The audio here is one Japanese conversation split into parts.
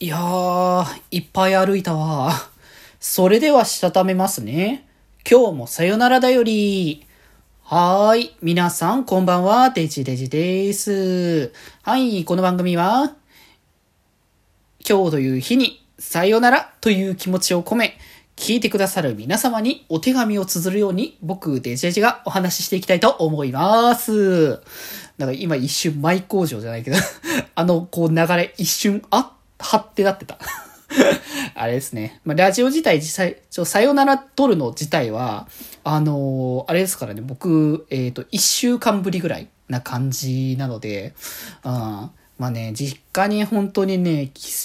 いやー、いっぱい歩いたわ。それではしたためますね。今日もさよならだより。はーい。皆さん、こんばんは。デジデジです。はい。この番組は、今日という日に、さよならという気持ちを込め、聞いてくださる皆様にお手紙を綴るように、僕、デジデジがお話ししていきたいと思います。なんか今一瞬マイ工場じゃないけど あの、こう流れ一瞬、あっはってなってた。あれですね。まあ、ラジオ自体実際、ちょ、さよなら撮るの自体は、あのー、あれですからね、僕、えっ、ー、と、一週間ぶりぐらいな感じなので、うん、まあね、実家に本当にね、帰省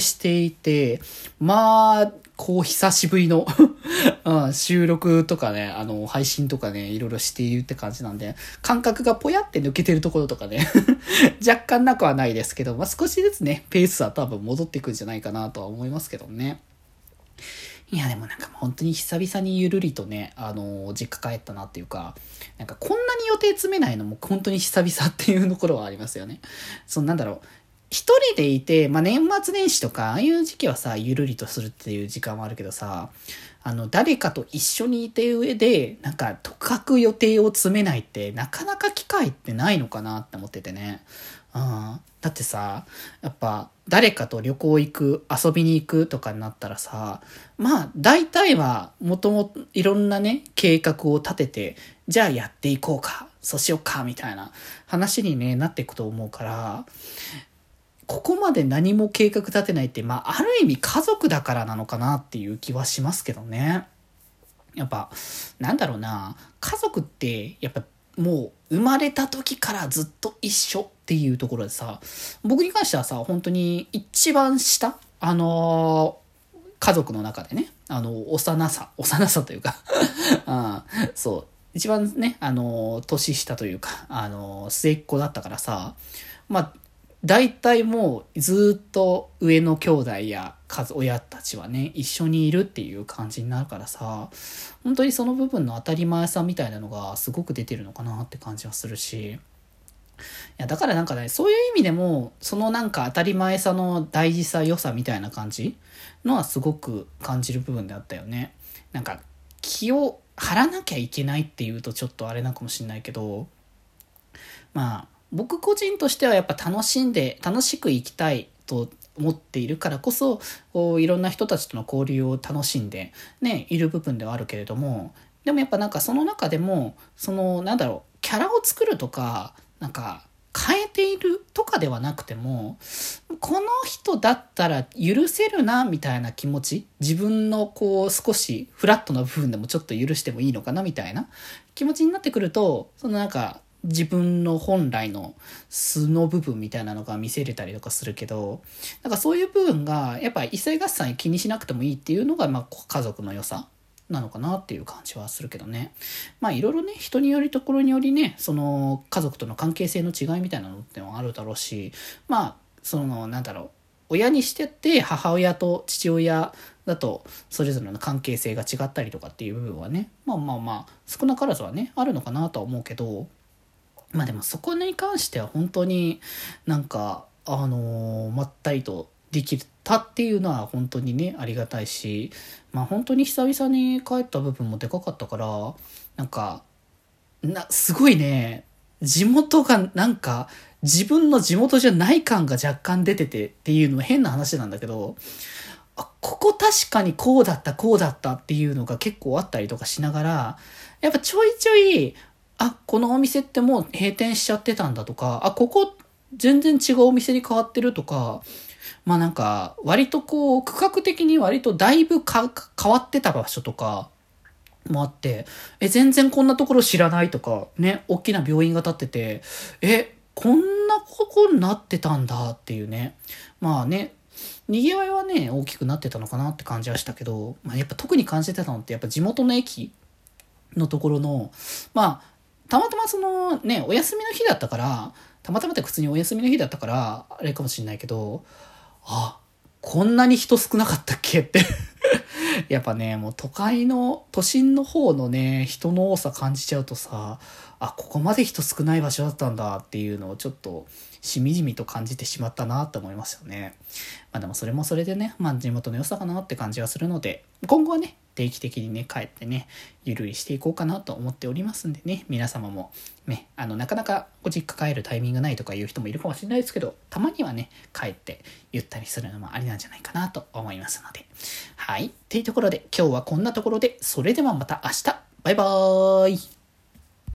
していて、まあ、こう、久しぶりの うん、収録とかね、あの、配信とかね、いろいろしているって感じなんで、感覚がぽやって抜けてるところとかね 若干なくはないですけど、まあ、少しずつね、ペースは多分戻っていくんじゃないかなとは思いますけどね。いや、でもなんか本当に久々にゆるりとね、あの実家帰ったなっていうか、なんかこんなに予定詰めないのも本当に久々っていうところはありますよね。そのなんだろう、一人でいて、まあ、年末年始とか、ああいう時期はさ、ゆるりとするっていう時間はあるけどさ、あの、誰かと一緒にいて上で、なんか、とかく予定を詰めないって、なかなか機会ってないのかなって思っててね。うん。だってさ、やっぱ、誰かと旅行行く、遊びに行くとかになったらさ、まあ、大体は、もともといろんなね、計画を立てて、じゃあやっていこうか、そうしようか、みたいな話にね、なっていくと思うから、ここまで何も計画立てないって、まあ、ある意味家族だからなのかなっていう気はしますけどね。やっぱ、なんだろうな、家族って、やっぱ、もう、生まれた時からずっと一緒っていうところでさ、僕に関してはさ、本当に一番下、あのー、家族の中でね、あの、幼さ、幼さというか。あそう、一番ね、あのー、年下というか、あのー、末っ子だったからさ、まあ、大体もうずっと上の兄弟や親たちはね、一緒にいるっていう感じになるからさ、本当にその部分の当たり前さみたいなのがすごく出てるのかなって感じはするし、いや、だからなんかね、そういう意味でも、そのなんか当たり前さの大事さ、良さみたいな感じのはすごく感じる部分であったよね。なんか、気を張らなきゃいけないっていうとちょっとあれなのかもしんないけど、まあ、僕個人としてはやっぱ楽しんで、楽しく生きたいと思っているからこそ、こういろんな人たちとの交流を楽しんで、ね、いる部分ではあるけれども、でもやっぱなんかその中でも、その、なんだろう、キャラを作るとか、なんか、変えているとかではなくても、この人だったら許せるな、みたいな気持ち、自分のこう少しフラットな部分でもちょっと許してもいいのかな、みたいな気持ちになってくると、そのなんか、自分の本来の素の部分みたいなのが見せれたりとかするけど、なんかそういう部分が、やっぱり異性合算気にしなくてもいいっていうのが、まあ家族の良さなのかなっていう感じはするけどね。まあいろいろね、人によりところによりね、その家族との関係性の違いみたいなのってもあるだろうし、まあ、その、なんだろう、親にしてって母親と父親だとそれぞれの関係性が違ったりとかっていう部分はね、まあまあまあ、少なからずはね、あるのかなとは思うけど、まあでもそこに関しては本当になんか、あのー、まったりとできたっていうのは本当にね、ありがたいし、まあ本当に久々に帰った部分もでかかったから、なんか、な、すごいね、地元がなんか、自分の地元じゃない感が若干出ててっていうのも変な話なんだけど、あ、ここ確かにこうだった、こうだったっていうのが結構あったりとかしながら、やっぱちょいちょい、あ、このお店ってもう閉店しちゃってたんだとか、あ、ここ全然違うお店に変わってるとか、まあなんか、割とこう、区画的に割とだいぶ変わってた場所とか、もあって、え、全然こんなところ知らないとか、ね、大きな病院が建ってて、え、こんなここになってたんだっていうね。まあね、賑わいはね、大きくなってたのかなって感じはしたけど、まあやっぱ特に感じてたのってやっぱ地元の駅のところの、まあ、たまたまそのね、お休みの日だったから、たまたまって普通にお休みの日だったから、あれかもしんないけど、あ、こんなに人少なかったっけ？って やっぱね、もう都会の、都心の方のね、人の多さ感じちゃうとさ、あ、ここまで人少ない場所だったんだっていうのをちょっと、しみじみと感じてしまったなって思いますよね。まあでもそれもそれでね、まあ地元の良さかなって感じはするので、今後はね、定期的にね、帰ってね、ゆるりしていこうかなと思っておりますんでね、皆様もね、あの、なかなかご実家帰るタイミングないとかいう人もいるかもしれないですけど、たまにはね、帰ってゆったりするのもありなんじゃないかなと思いますので。はい。っていうところで、今日はこんなところで、それではまた明日バイバーイ